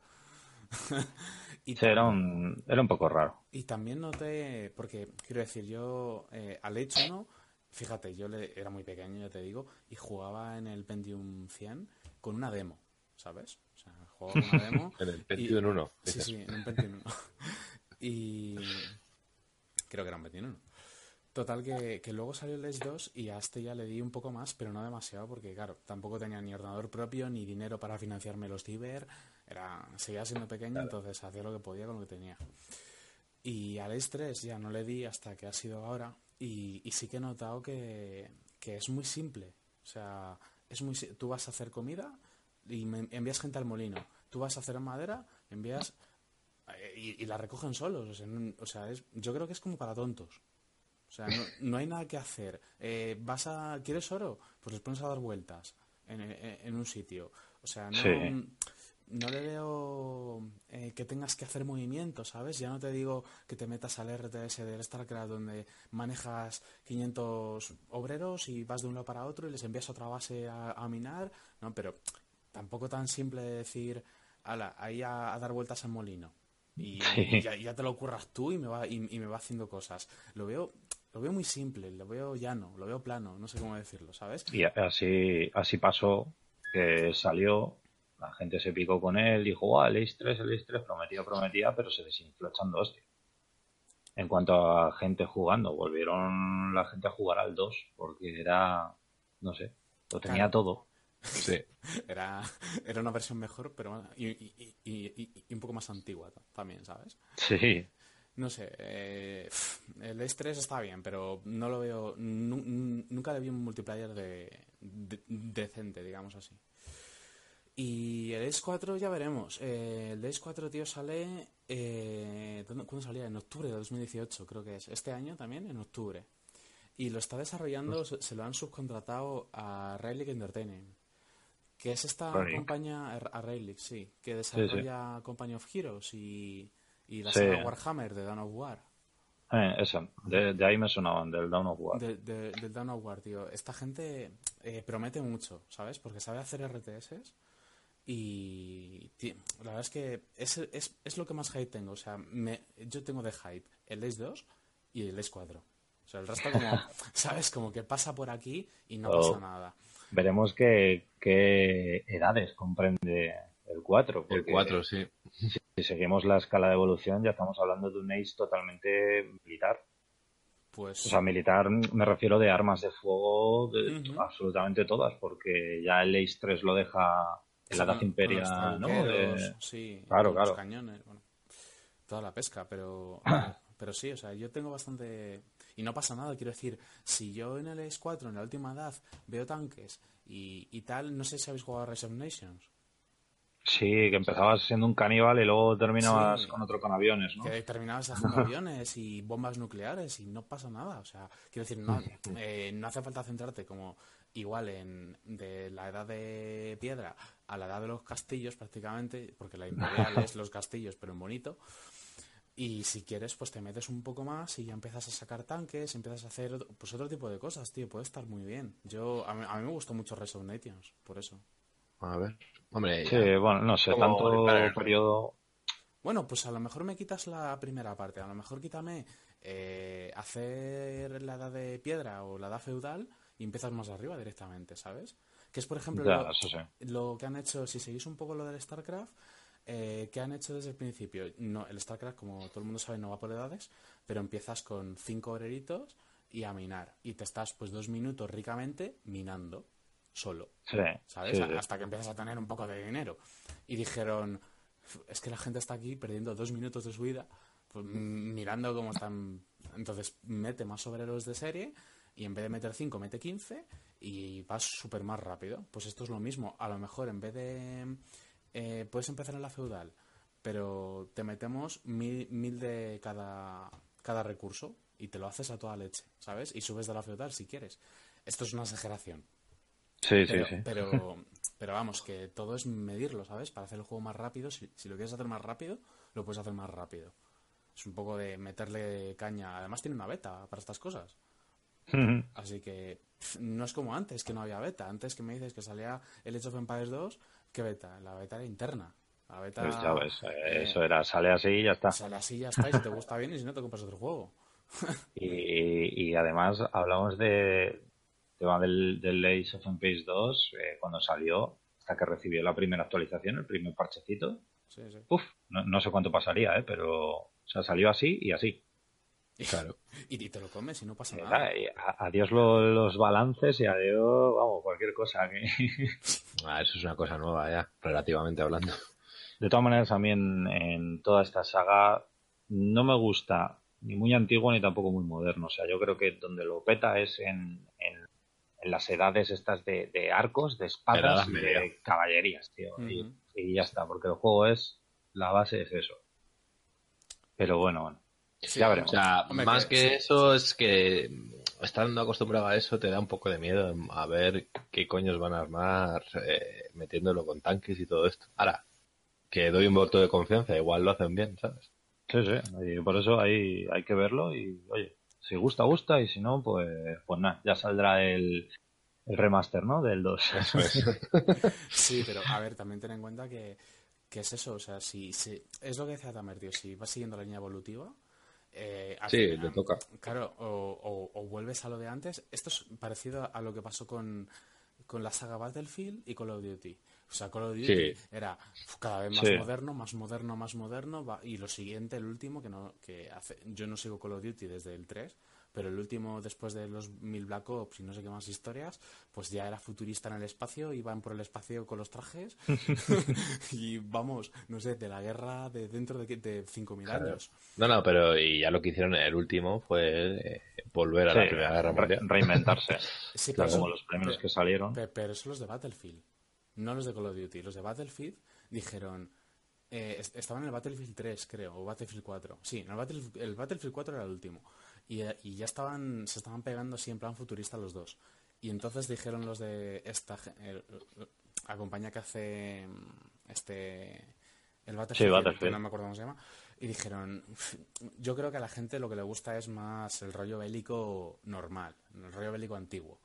y Sí, era un, era un poco raro. y también noté, porque quiero decir, yo eh, al hecho no, fíjate, yo le, era muy pequeño, ya te digo, y jugaba en el Pentium 100 con una demo, ¿sabes? O sea, jugaba con una demo. En el Pentium 1, Sí, sí, en un Pentium 1. y creo que era un Pentium 1. Total, que, que luego salió el Edge 2 y a este ya le di un poco más, pero no demasiado, porque claro, tampoco tenía ni ordenador propio, ni dinero para financiarme los ciber, era, seguía siendo pequeño, entonces hacía lo que podía con lo que tenía. Y al Edge 3 ya no le di hasta que ha sido ahora, y, y sí que he notado que, que es muy simple. O sea, es muy, tú vas a hacer comida y me envías gente al molino. Tú vas a hacer madera, envías eh, y, y la recogen solos. O sea, o sea, es- yo creo que es como para tontos. O sea, no, no hay nada que hacer. Eh, vas a, ¿Quieres oro? Pues les pones a dar vueltas en, en- en un sitio. O sea, no, Sí. no le veo eh, que tengas que hacer movimientos, ¿sabes? Ya no te digo que te metas al RTS del StarCraft donde manejas 500 obreros y vas de un lado para otro y les envías a otra base a, a minar, ¿no? Pero tampoco tan simple de decir, ala, ahí a, a dar vueltas en molino. Y, Sí. y ya, ya te lo curras tú y me va, y, y me va haciendo cosas. Lo veo, lo veo muy simple, lo veo llano, lo veo plano, no sé cómo decirlo, ¿sabes? Y así, así pasó, que salió, la gente se picó con él, dijo, guau, el Ace 3, el Ace 3 prometía, prometía, pero se desinfló echando hostia. En cuanto a gente jugando, volvieron la gente a jugar al 2, porque era, no sé, lo tenía Claro. todo. Sí. Era, era una versión mejor, pero bueno, y, y- y- y- y un poco más antigua ta- también, ¿sabes? Sí, No sé, eh, el Ace 3 está bien, pero no lo veo, nu- nu- nunca le vi un multiplayer de, de- decente, digamos así. Y el Ace 4 ya veremos. Eh, el Ace 4, tío, sale... Eh, ¿dónde- ¿Cuándo salía? En octubre de 2018, creo que es. Este año también, en octubre. Y lo está desarrollando, se, se lo han subcontratado a Relic Entertainment. Que es esta Relic. compañía, a Relic, sí, que desarrolla Company of Heroes y, y la Sí. saga Warhammer de Dawn of War. eh, eso, de, de ahí me sonaban, del Dawn of War. De- de- del Dawn of War, tío. Esta gente eh, promete mucho, ¿sabes? Porque sabe hacer RTS y la verdad es que es, es, es lo que más hype tengo. O sea, me, yo tengo de hype el Ace 2 y el Ace 4. O sea, el resto como, ¿sabes? Como que pasa por aquí y no Oh. pasa nada. Veremos qué, qué edades comprende el 4. El 4, sí. Si, seguimos la escala de evolución, ya estamos hablando de un Ace totalmente militar. Pues... O sea, militar me refiero de armas de fuego, de, absolutamente todas, porque ya el Ace 3 lo deja en la Edad Imperia, ¿no? Sí, claro, claro. Los cañones, bueno, toda la pesca, pero, pero sí, o sea, yo tengo bastante... Y no pasa nada, quiero decir, si yo en el Ace 4, en la última edad, veo tanques y, y tal, no sé si habéis jugado a Rise of Nations. Sí, que empezabas siendo un caníbal y luego terminabas con otro con aviones, ¿no? Que terminabas haciendo aviones y bombas nucleares y no pasa nada. O sea, quiero decir, no, eh, no hace falta centrarte como igual en de la edad de piedra a la edad de los castillos prácticamente, porque la imperial es los castillos, pero en bonito. Y si quieres, pues te metes un poco más y ya empiezas a sacar tanques, empiezas a hacer pues otro tipo de cosas, tío. Puede estar muy bien. Yo A mí, a mí me gustó mucho Rise of Nations, por eso. A ver. Hombre, sí, bueno, no sé, tanto periodo. Bueno, pues a lo mejor me quitas la primera parte. A lo mejor quítame eh, hacer la edad de piedra o la edad feudal y empiezas más arriba directamente, ¿sabes? Que es, por ejemplo, lo, que han hecho, si seguís un poco lo del StarCraft, eh, que han hecho desde el principio. No, el StarCraft, como todo el mundo sabe, no va por edades, pero empiezas con cinco obreritos y a minar. Y te estás, pues, dos minutos ricamente minando solo. ¿Sabes? Hasta que empiezas a tener un poco de dinero. Y dijeron, es que la gente está aquí perdiendo dos minutos de su vida pues, mirando cómo están. Entonces mete más obreros de serie y en vez de meter 5 mete 15 y vas súper más rápido. Pues esto es lo mismo. A lo mejor en vez de... Eh, puedes empezar en la feudal, pero te metemos mil, mil de cada, cada recurso y te lo haces a toda leche, ¿sabes? Y subes de la feudal si quieres. Esto es una exageración, Sí, pero, sí, sí. Pero, pero vamos, que todo es medirlo, ¿sabes? Para hacer el juego más rápido, si, lo quieres hacer más rápido, lo puedes hacer más rápido. Es un poco de meterle caña. Además tiene una beta para estas cosas. Así que no es como antes, que no había beta. Antes que me dices que salía el Age of Empires 2, ¿qué beta? La beta era interna. La beta, pues ya ves, eh, eso era, sale así y ya está. Sale así y ya está, y si te gusta bien y si no te compras otro juego. y, y además hablamos de, tema del, del Age of Empires 2, eh, cuando salió, hasta que recibió la primera actualización, el primer parchecito, Uf, no, sé cuánto pasaría, ¿eh? pero o sea, salió así y así. Claro. y, te lo comes y no pasa nada. adiós los balances y adiós, vamos, cualquier cosa. Que... Ah, eso es una cosa nueva ya, relativamente hablando. De todas maneras, a mí en, toda esta saga no me gusta ni muy antiguo ni tampoco muy moderno. O sea, yo creo que donde lo peta es en, en las edades estas de, arcos, de espadas y de caballerías, tío. y, ya está, porque el juego es, la base es eso. Pero bueno, bueno. ya veremos. O sea, más que, eso es que estando acostumbrado a eso te da un poco de miedo a ver qué coños van a armar eh, metiéndolo con tanques y todo esto. Ahora, que doy un voto de confianza, igual lo hacen bien, ¿sabes? Sí, sí, y por eso hay, hay que verlo y, oye, si gusta, gusta, y si no, pues, pues nada, ya saldrá el, el remaster, ¿no? Del 2. sí, pero a ver, también ten en cuenta que, que es eso, o sea, si, si es lo que decía Tamer, tío, si vas siguiendo la línea evolutiva, eh, sí, le toca. Claro, o, o, vuelves a lo de antes. Esto es parecido a lo que pasó con, con la saga Battlefield y Call of Duty. O sea, Call of Duty era cada vez más moderno, más moderno, más moderno. y lo siguiente, el último, que no que hace, yo no sigo Call of Duty desde el 3, pero el último, después de los mil Black Ops y no sé qué más historias, pues ya era futurista en el espacio, iban por el espacio con los trajes y vamos, no sé, de la guerra de dentro de, de 5.000 años. No, no, pero y ya lo que hicieron el último fue eh, volver a la Primera Guerra Mundial. reinventarse. sí, como los primeros que salieron. Pero, pero eso los de Battlefield no los de Call of Duty, los de Battlefield dijeron, eh, estaban en el Battlefield 3, creo, o Battlefield 4. Sí, el, Battlefield, 4 era el último. Y, ya estaban, se estaban pegando así en plan futurista los dos. Y entonces dijeron los de esta, la compañía que hace este, el Battlefield, no me acuerdo cómo se llama, y dijeron, yo creo que a la gente lo que le gusta es más el rollo bélico normal, el rollo bélico antiguo.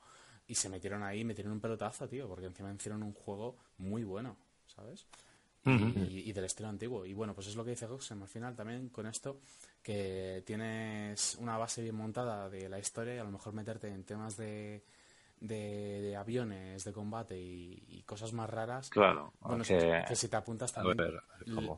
Y se metieron ahí, metieron un pelotazo, tío, porque encima hicieron un juego muy bueno, ¿sabes? Y, del estilo antiguo. Y bueno, pues es lo que dice Goxem al final también con esto, que tienes una base bien montada de la historia y a lo mejor meterte en temas de, de, de aviones de combate y, y cosas más raras, Claro, bueno, que- que si te apuntas también,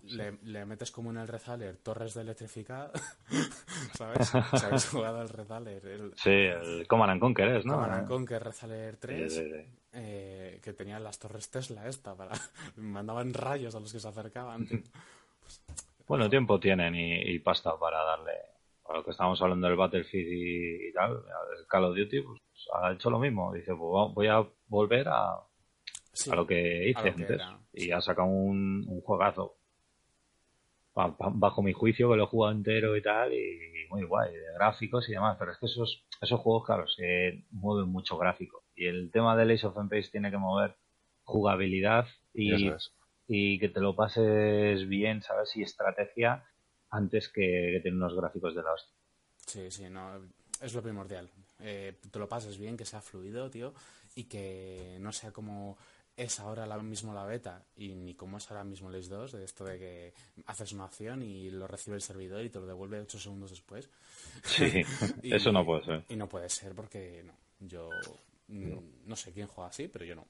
le, le metes como en el Rezaler torres de electrificado, ¿sabes? Si habéis jugado al Rezaler, el Sí, el Command and Conquer es, ¿no? Command and Conquer Rezaler 3, Sí, sí, sí. eh, que tenían las torres Tesla esta, para mandaban rayos a los que se acercaban. Bueno, tiempo tienen y, y pasta para darle. A lo que estábamos hablando del Battlefield y, y tal, el Call of Duty, pues ha hecho lo mismo. Dice, pues voy a volver a, Sí, a lo que hice a lo que antes. era, y ha sacado un, un juegazo. Bajo mi juicio, que lo he jugado entero y tal, y muy guay, de gráficos y demás. Pero es que esos, esos juegos, claro, se mueven mucho gráfico. Y el tema de Ace of Empires tiene que mover jugabilidad y, es. y que te lo pases bien, ¿sabes? Y estrategia antes que, tener unos gráficos de la hostia. Sí, sí, no, es lo primordial. Eh, te lo pases bien, que sea fluido, tío, y que no sea como es ahora la, mismo la beta y ni como es ahora mismo el 2, de esto de que haces una acción y lo recibe el servidor y te lo devuelve 8 segundos después. Sí, Y- eso no puede ser. Y no puede ser porque no, yo no sé quién juega así, pero yo no.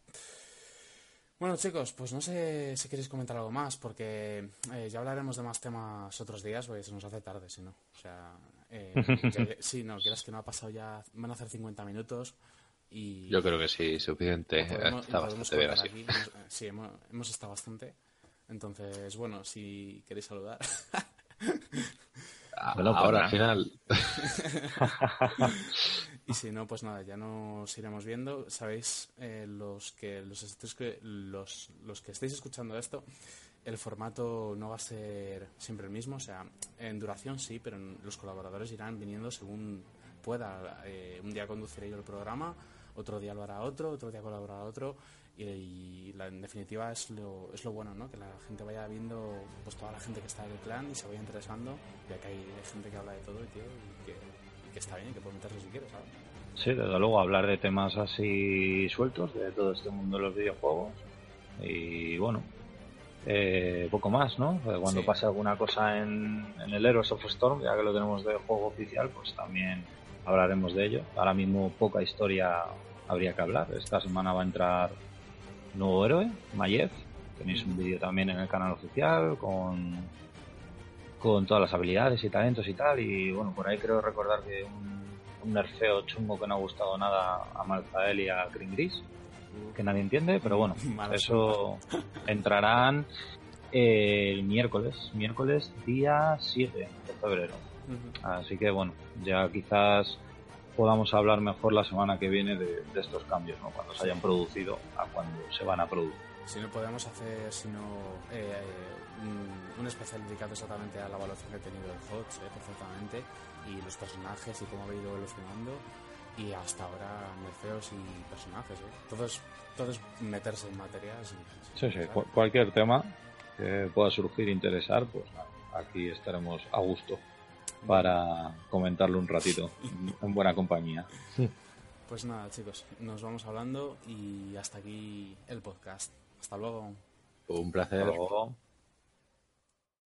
Bueno, chicos, pues no sé si queréis comentar algo más, porque eh, ya hablaremos de más temas otros días, porque se nos hace tarde, si no. O sea, eh, ya- sí, no, quieras que no ha pasado ya, van a hacer 50 minutos y... Yo creo que sí, suficiente. podemos- Está podemos bastante bien cortar así. aquí. Hemos- sí, hemos, hemos estado bastante. Entonces, bueno, si queréis saludar. Bueno, pues Ahora al final. Y si no, pues nada, ya nos iremos viendo. Sabéis, eh, los que los, que los, que estéis escuchando esto, el formato no va a ser siempre el mismo. O sea, en duración sí, pero los colaboradores irán viniendo según pueda. Eh, un día conduciré yo el programa, otro día lo hará otro, otro día colaborará otro. Y, en definitiva es lo, es lo bueno, ¿no? Que la gente vaya viendo, pues toda la gente que está en el clan y se vaya interesando, ya que hay gente que habla de todo, tío, y que, y que está bien, que puede meterse si quiere, ¿sabes? Sí, desde luego, hablar de temas así sueltos, de todo este mundo de los videojuegos. Y bueno, eh, poco más, ¿no? Eh, Cuando Sí. pase alguna cosa en, en el Heroes of Storm, ya que lo tenemos de juego oficial, pues también hablaremos de ello. Ahora mismo poca historia habría que hablar. Esta semana va a entrar nuevo héroe, Mayev. Tenéis un vídeo también en el canal oficial con, con todas las habilidades y talentos y tal. Y bueno, por ahí creo recordar que un, un nerfeo chungo que no ha gustado nada a Malzael y a Green Gris, que nadie entiende, pero bueno, eso entrarán el miércoles, miércoles día 7 de febrero. Así que bueno, ya quizás podamos hablar mejor la semana que viene de, de estos cambios, ¿no? Cuando se hayan producido a cuando se van a producir. Si no podemos hacer sino eh, un, un especial dedicado exactamente a la evaluación que ha tenido el HOTS, eh, perfectamente, y los personajes y cómo ha ido evolucionando, y hasta ahora nerfeos y personajes, ¿eh? Todo es, todo es meterse en materias. y- Sí, sí, ¿sabes? cu- cualquier tema que pueda surgir e interesar, pues nada, aquí estaremos a gusto para comentarlo un ratito en- en buena compañía. Pues nada, chicos, nos vamos hablando y hasta aquí el podcast. Hasta luego. Un placer. Hasta luego.